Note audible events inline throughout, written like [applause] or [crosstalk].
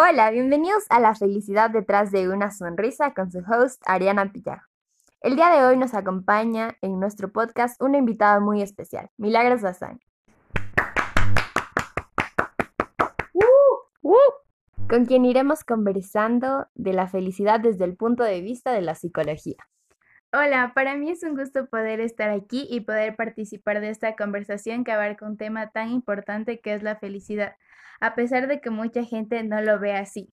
Hola, bienvenidos a La felicidad detrás de una sonrisa con su host Ariana Pillajo. El día de hoy nos acompaña en nuestro podcast una invitada muy especial, Milagros Bazán. Uh, uh, con quien iremos conversando de la felicidad desde el punto de vista de la psicología. Hola, para mí es un gusto poder estar aquí y poder participar de esta conversación que abarca un tema tan importante que es la felicidad, a pesar de que mucha gente no lo ve así.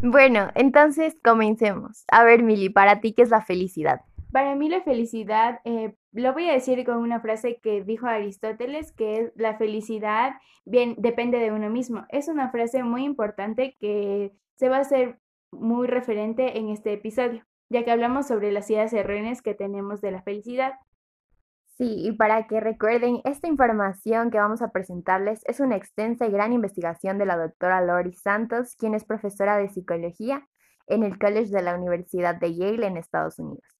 Bueno, entonces comencemos. A ver, Mili, para ti, ¿qué es la felicidad? Para mí la felicidad, eh, lo voy a decir con una frase que dijo Aristóteles, que es la felicidad bien depende de uno mismo. Es una frase muy importante que se va a hacer muy referente en este episodio, ya que hablamos sobre las ideas erróneas que tenemos de la felicidad. Sí, y para que recuerden, esta información que vamos a presentarles es una extensa y gran investigación de la doctora Lori Santos, quien es profesora de psicología en el College de la Universidad de Yale en Estados Unidos.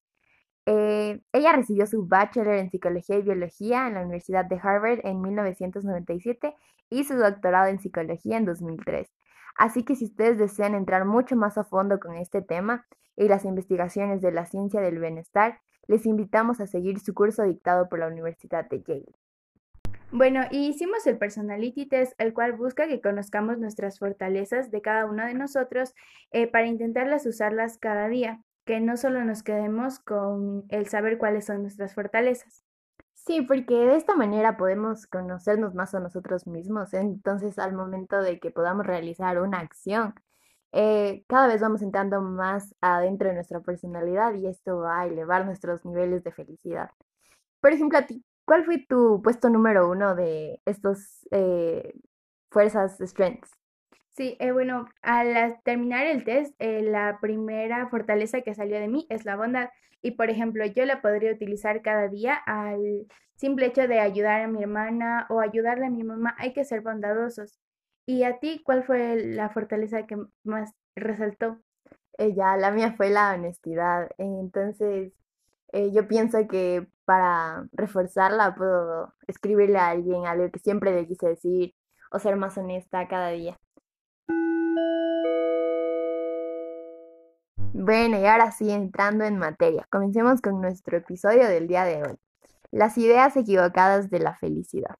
Eh, ella recibió su bachelor en psicología y biología en la Universidad de Harvard en 1997 y su doctorado en psicología en 2003. Así que si ustedes desean entrar mucho más a fondo con este tema y las investigaciones de la ciencia del bienestar, les invitamos a seguir su curso dictado por la Universidad de Yale. Bueno, hicimos el Personality Test, el cual busca que conozcamos nuestras fortalezas de cada uno de nosotros eh, para intentarlas usarlas cada día, que no solo nos quedemos con el saber cuáles son nuestras fortalezas. Sí, porque de esta manera podemos conocernos más a nosotros mismos. Entonces, al momento de que podamos realizar una acción, eh, cada vez vamos entrando más adentro de nuestra personalidad y esto va a elevar nuestros niveles de felicidad. Por ejemplo, a ti, ¿cuál fue tu puesto número uno de estos eh, fuerzas strengths? Sí, eh, bueno, al terminar el test, la primera fortaleza que salió de mí es la bondad. Y por ejemplo, yo la podría utilizar cada día al simple hecho de ayudar a mi hermana o ayudarle a mi mamá. Hay que ser bondadosos. ¿Y a ti cuál fue la fortaleza que más resaltó? Ella, la mía fue la honestidad. Entonces, eh, yo pienso que para reforzarla puedo escribirle a alguien algo que siempre le quise decir o ser más honesta cada día. Bueno, y ahora sí, entrando en materia, comencemos con nuestro episodio del día de hoy. Las ideas equivocadas de la felicidad.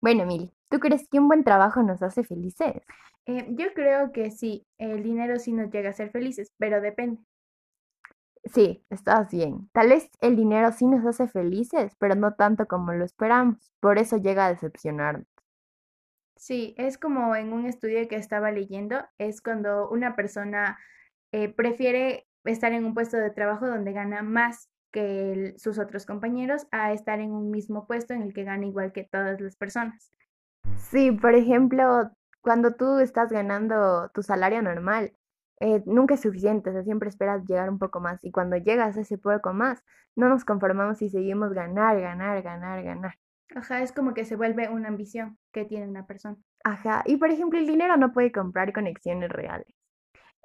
Bueno, Mili, ¿tú crees que un buen trabajo nos hace felices? Eh, yo creo que sí, el dinero sí nos llega a ser felices, pero depende. Sí, estás bien. Tal vez el dinero sí nos hace felices, pero no tanto como lo esperamos. Por eso llega a decepcionarnos. Sí, es como en un estudio que estaba leyendo, es cuando una persona eh, prefiere estar en un puesto de trabajo donde gana más que sus otros compañeros a estar en un mismo puesto en el que gana igual que todas las personas. Sí, por ejemplo, cuando tú estás ganando tu salario normal, eh, nunca es suficiente, o sea, siempre esperas llegar un poco más y cuando llegas a ese poco más, no nos conformamos y seguimos ganar, ganar, ganar, ganar. Ajá, es como que se vuelve una ambición que tiene una persona. Ajá, y por ejemplo, el dinero no puede comprar conexiones reales.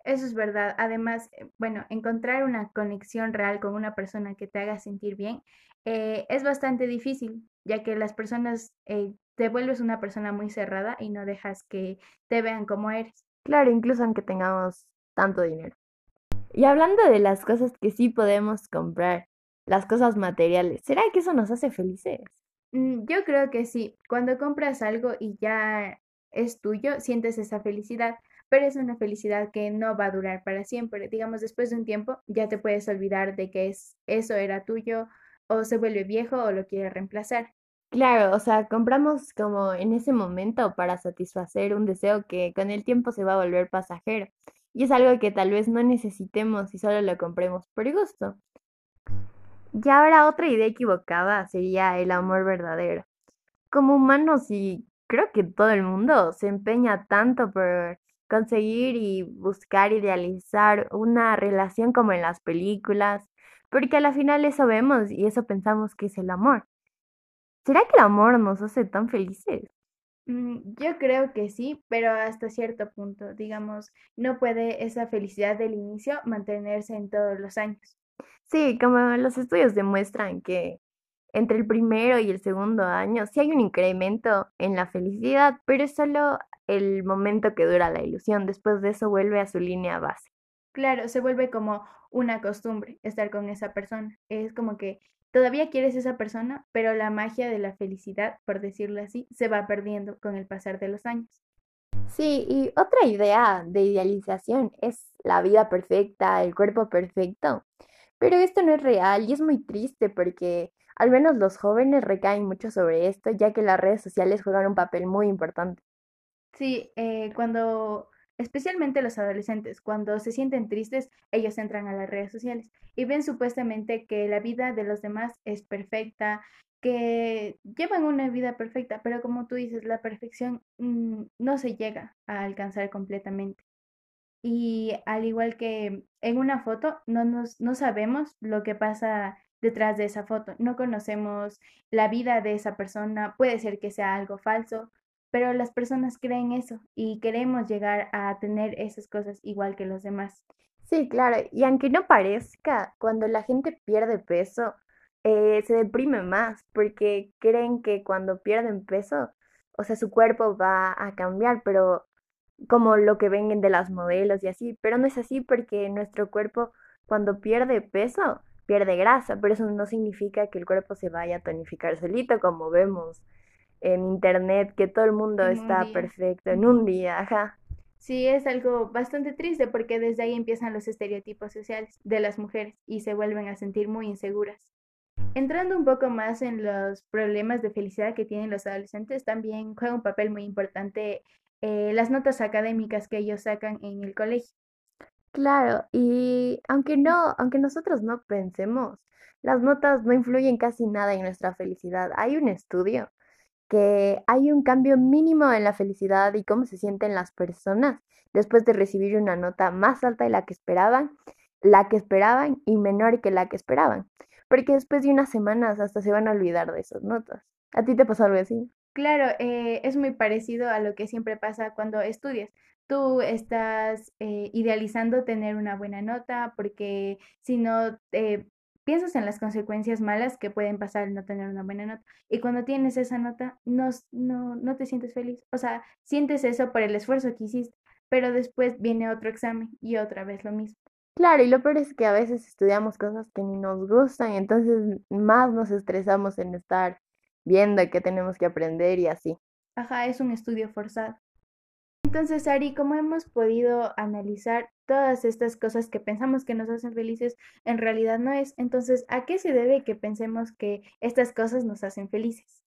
Eso es verdad. Además, eh, bueno, encontrar una conexión real con una persona que te haga sentir bien eh, es bastante difícil, ya que las personas eh, te vuelves una persona muy cerrada y no dejas que te vean como eres. Claro, incluso aunque tengamos tanto dinero. Y hablando de las cosas que sí podemos comprar, las cosas materiales, ¿será que eso nos hace felices? Mm, yo creo que sí. Cuando compras algo y ya es tuyo, sientes esa felicidad pero es una felicidad que no va a durar para siempre. Digamos, después de un tiempo ya te puedes olvidar de que es, eso era tuyo o se vuelve viejo o lo quiere reemplazar. Claro, o sea, compramos como en ese momento para satisfacer un deseo que con el tiempo se va a volver pasajero. Y es algo que tal vez no necesitemos y solo lo compremos por gusto. Y ahora otra idea equivocada sería el amor verdadero. Como humanos y creo que todo el mundo se empeña tanto por conseguir y buscar idealizar una relación como en las películas, porque a la final eso vemos y eso pensamos que es el amor. ¿Será que el amor nos hace tan felices? Mm, yo creo que sí, pero hasta cierto punto, digamos, no puede esa felicidad del inicio mantenerse en todos los años. Sí, como los estudios demuestran que entre el primero y el segundo año sí hay un incremento en la felicidad, pero es solo el momento que dura la ilusión. Después de eso vuelve a su línea base. Claro, se vuelve como una costumbre estar con esa persona. Es como que todavía quieres esa persona, pero la magia de la felicidad, por decirlo así, se va perdiendo con el pasar de los años. Sí, y otra idea de idealización es la vida perfecta, el cuerpo perfecto. Pero esto no es real y es muy triste porque al menos los jóvenes recaen mucho sobre esto, ya que las redes sociales juegan un papel muy importante. Sí, eh, cuando, especialmente los adolescentes, cuando se sienten tristes, ellos entran a las redes sociales y ven supuestamente que la vida de los demás es perfecta, que llevan una vida perfecta, pero como tú dices, la perfección mm, no se llega a alcanzar completamente. Y al igual que en una foto, no, nos, no sabemos lo que pasa detrás de esa foto, no conocemos la vida de esa persona, puede ser que sea algo falso, pero las personas creen eso y queremos llegar a tener esas cosas igual que los demás. Sí, claro, y aunque no parezca, cuando la gente pierde peso, eh, se deprime más porque creen que cuando pierden peso, o sea, su cuerpo va a cambiar, pero como lo que ven de las modelos y así, pero no es así porque nuestro cuerpo cuando pierde peso, pierde grasa, pero eso no significa que el cuerpo se vaya a tonificar solito, como vemos en internet, que todo el mundo En está perfecto en un día, ajá. Sí, es algo bastante triste porque desde ahí empiezan los estereotipos sociales de las mujeres y se vuelven a sentir muy inseguras. Entrando un poco más en los problemas de felicidad que tienen los adolescentes, también juega un papel muy importante eh, las notas académicas que ellos sacan en el colegio. Claro, y aunque no, aunque nosotros no pensemos, las notas no influyen casi nada en nuestra felicidad. Hay un estudio que hay un cambio mínimo en la felicidad y cómo se sienten las personas después de recibir una nota más alta de la que esperaban, la que esperaban y menor que la que esperaban. Porque después de unas semanas hasta se van a olvidar de esas notas. ¿A ti te pasó algo así? Claro, eh, es muy parecido a lo que siempre pasa cuando estudias. Tú estás eh, idealizando tener una buena nota porque si no eh, piensas en las consecuencias malas que pueden pasar al no tener una buena nota. Y cuando tienes esa nota, no, no, no te sientes feliz. O sea, sientes eso por el esfuerzo que hiciste, pero después viene otro examen y otra vez lo mismo. Claro, y lo peor es que a veces estudiamos cosas que ni nos gustan, entonces más nos estresamos en estar viendo qué tenemos que aprender y así. Ajá, es un estudio forzado. Entonces, Ari, ¿cómo hemos podido analizar todas estas cosas que pensamos que nos hacen felices, en realidad no es? Entonces, ¿a qué se debe que pensemos que estas cosas nos hacen felices?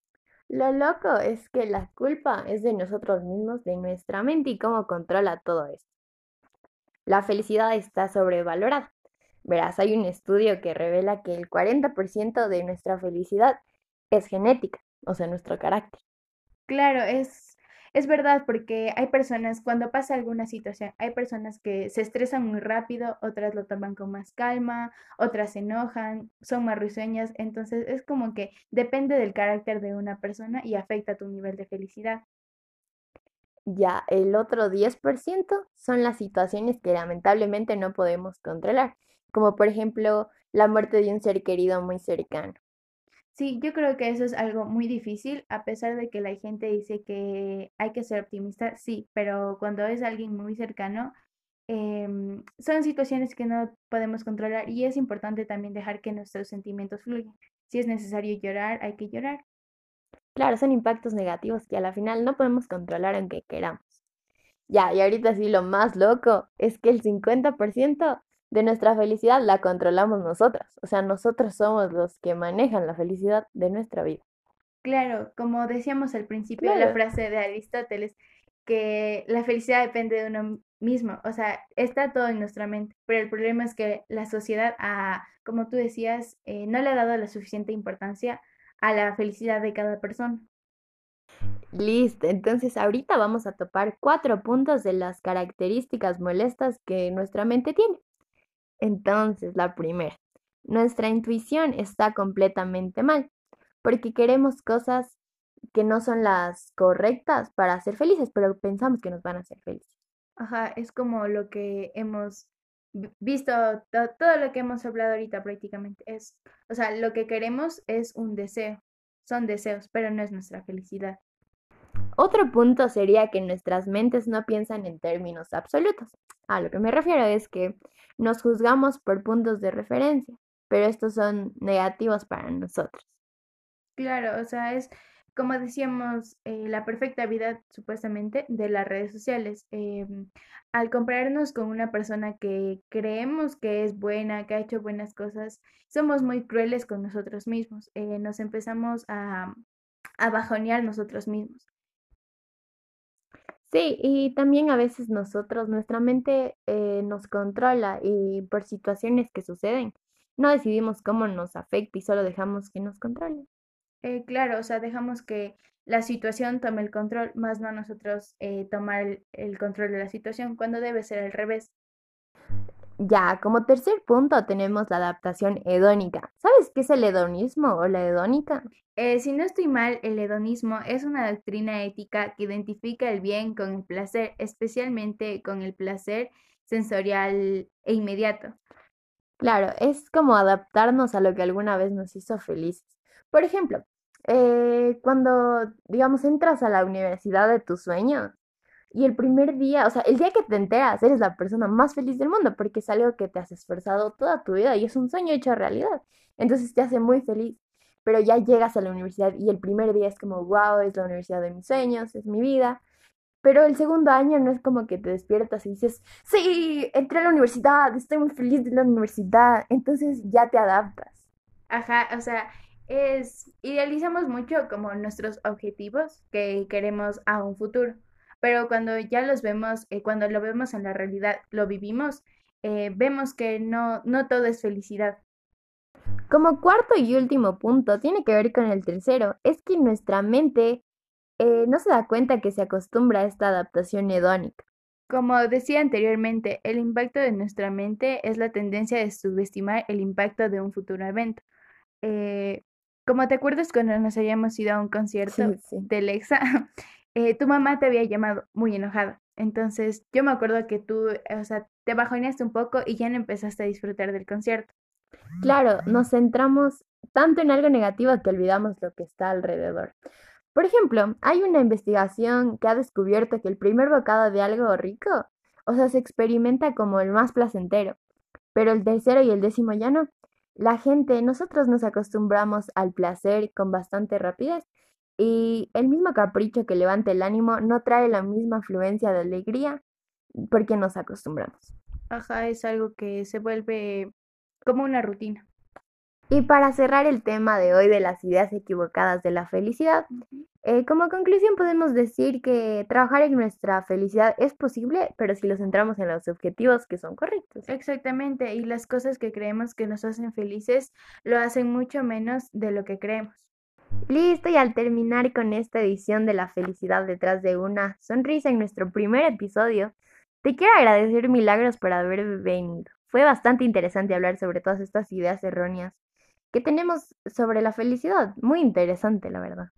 Lo loco es que la culpa es de nosotros mismos, de nuestra mente y cómo controla todo esto. La felicidad está sobrevalorada. Verás, hay un estudio que revela que el 40% de nuestra felicidad es genética, o sea, nuestro carácter. Claro, es, es verdad, porque hay personas, cuando pasa alguna situación, hay personas que se estresan muy rápido, otras lo toman con más calma, otras se enojan, son más risueñas, entonces es como que depende del carácter de una persona y afecta tu nivel de felicidad. Ya el otro 10% son las situaciones que lamentablemente no podemos controlar, como por ejemplo la muerte de un ser querido muy cercano. Sí, yo creo que eso es algo muy difícil, a pesar de que la gente dice que hay que ser optimista, sí, pero cuando es alguien muy cercano, em, son situaciones que no podemos controlar y es importante también dejar que nuestros sentimientos fluyan. Si es necesario llorar, hay que llorar. Claro, son impactos negativos que a la final no podemos controlar aunque queramos. Ya, y ahorita sí lo más loco es que el 50% de nuestra felicidad la controlamos nosotras. O sea, nosotros somos los que manejan la felicidad de nuestra vida. Claro, como decíamos al principio, la Claro. frase de Aristóteles, que la felicidad depende de uno mismo, o sea, está todo en nuestra mente, pero el problema es que la sociedad, como tú decías, eh, no le ha dado la suficiente importancia a la felicidad de cada persona. Listo, entonces ahorita vamos a topar cuatro puntos de las características molestas que nuestra mente tiene. Entonces, la primera, nuestra intuición está completamente mal, porque queremos cosas que no son las correctas para ser felices, pero pensamos que nos van a hacer felices. Ajá, es como lo que hemos visto todo lo que hemos hablado ahorita prácticamente. Es, o sea, lo que queremos es un deseo, son deseos, pero no es nuestra felicidad. Otro punto sería que nuestras mentes no piensan en términos absolutos. A lo que me refiero es que nos juzgamos por puntos de referencia, pero estos son negativos para nosotros. Claro, o sea, es como decíamos, eh, la perfecta vida supuestamente de las redes sociales. Em, al compararnos con una persona que creemos que es buena, que ha hecho buenas cosas, somos muy crueles con nosotros mismos. Eh, nos empezamos a, a bajonear nosotros mismos. Sí, y también a veces nosotros, nuestra mente eh, nos controla y por situaciones que suceden, no decidimos cómo nos afecta y solo dejamos que nos controle. Eh, claro, o sea, dejamos que la situación tome el control, más no nosotros eh, tomar el, control de la situación, cuando debe ser al revés. Ya, como tercer punto tenemos la adaptación hedónica. ¿Sabes qué es el hedonismo o la hedónica? Eh, si no estoy mal, el hedonismo es una doctrina ética que identifica el bien con el placer, especialmente con el placer sensorial e inmediato. Claro, es como adaptarnos a lo que alguna vez nos hizo felices. Por ejemplo, eh, cuando, digamos, entras a la universidad de tus sueños y el primer día, o sea, el día que te enteras, eres la persona más feliz del mundo porque es algo que te has esforzado toda tu vida y es un sueño hecho realidad. Entonces te hace muy feliz. Pero ya llegas a la universidad y el primer día es como, wow, es la universidad de mis sueños, es mi vida. Pero el segundo año no es como que te despiertas y dices, sí, entré a la universidad, estoy muy feliz de la universidad. Entonces ya te adaptas. Ajá, o sea, es, idealizamos mucho como nuestros objetivos que queremos a un futuro, pero cuando ya los vemos, eh, cuando lo vemos en la realidad, lo vivimos, eh, vemos que no, no todo es felicidad. Como cuarto y último punto, tiene que ver con el tercero, es que nuestra mente eh, no se da cuenta que se acostumbra a esta adaptación hedónica. Como decía anteriormente, el impacto de nuestra mente es la tendencia de subestimar el impacto de un futuro evento. Como te acuerdas cuando nos habíamos ido a un concierto de Lexa, [laughs] eh, tu mamá te había llamado muy enojada. Entonces yo me acuerdo que tú, o sea, te bajoneaste un poco y ya no empezaste a disfrutar del concierto. Claro, nos centramos tanto en algo negativo que olvidamos lo que está alrededor. Por ejemplo, hay una investigación que ha descubierto que el primer bocado de algo rico, o sea, se experimenta como el más placentero, pero el tercero y el décimo ya no. La gente, nosotros nos acostumbramos al placer con bastante rapidez y el mismo capricho que levanta el ánimo no trae la misma afluencia de alegría porque nos acostumbramos. Ajá, es algo que se vuelve como una rutina. Y para cerrar el tema de hoy de las ideas equivocadas de la felicidad, eh, como conclusión podemos decir que trabajar en nuestra felicidad es posible, pero si lo centramos en los objetivos que son correctos. Exactamente, y las cosas que creemos que nos hacen felices lo hacen mucho menos de lo que creemos. Listo, y al terminar con esta edición de la felicidad detrás de una sonrisa en nuestro primer episodio, te quiero agradecer milagros por haber venido. Fue bastante interesante hablar sobre todas estas ideas erróneas que tenemos sobre la felicidad. Muy interesante, la verdad.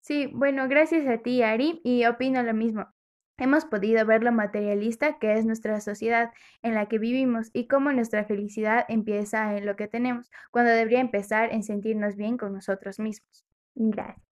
Sí, bueno, gracias a ti, Ari, y opino lo mismo. Hemos podido ver lo materialista que es nuestra sociedad en la que vivimos y cómo nuestra felicidad empieza en lo que tenemos, cuando debería empezar en sentirnos bien con nosotros mismos. Gracias.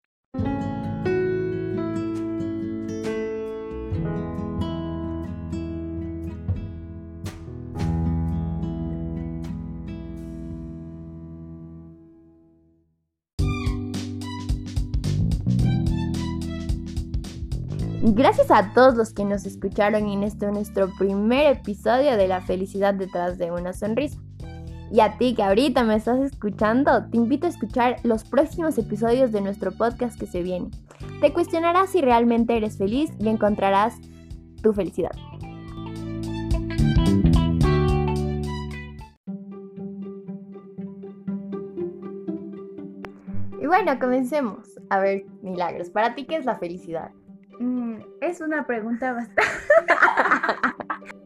Gracias a todos los que nos escucharon en este nuestro primer episodio de La felicidad detrás de una sonrisa. Y a ti que ahorita me estás escuchando, te invito a escuchar los próximos episodios de nuestro podcast que se viene. Te cuestionarás si realmente eres feliz y encontrarás tu felicidad. Y bueno, comencemos. A ver, Milagros, ¿para ti qué es la felicidad? Mm, es una pregunta bastante... [laughs]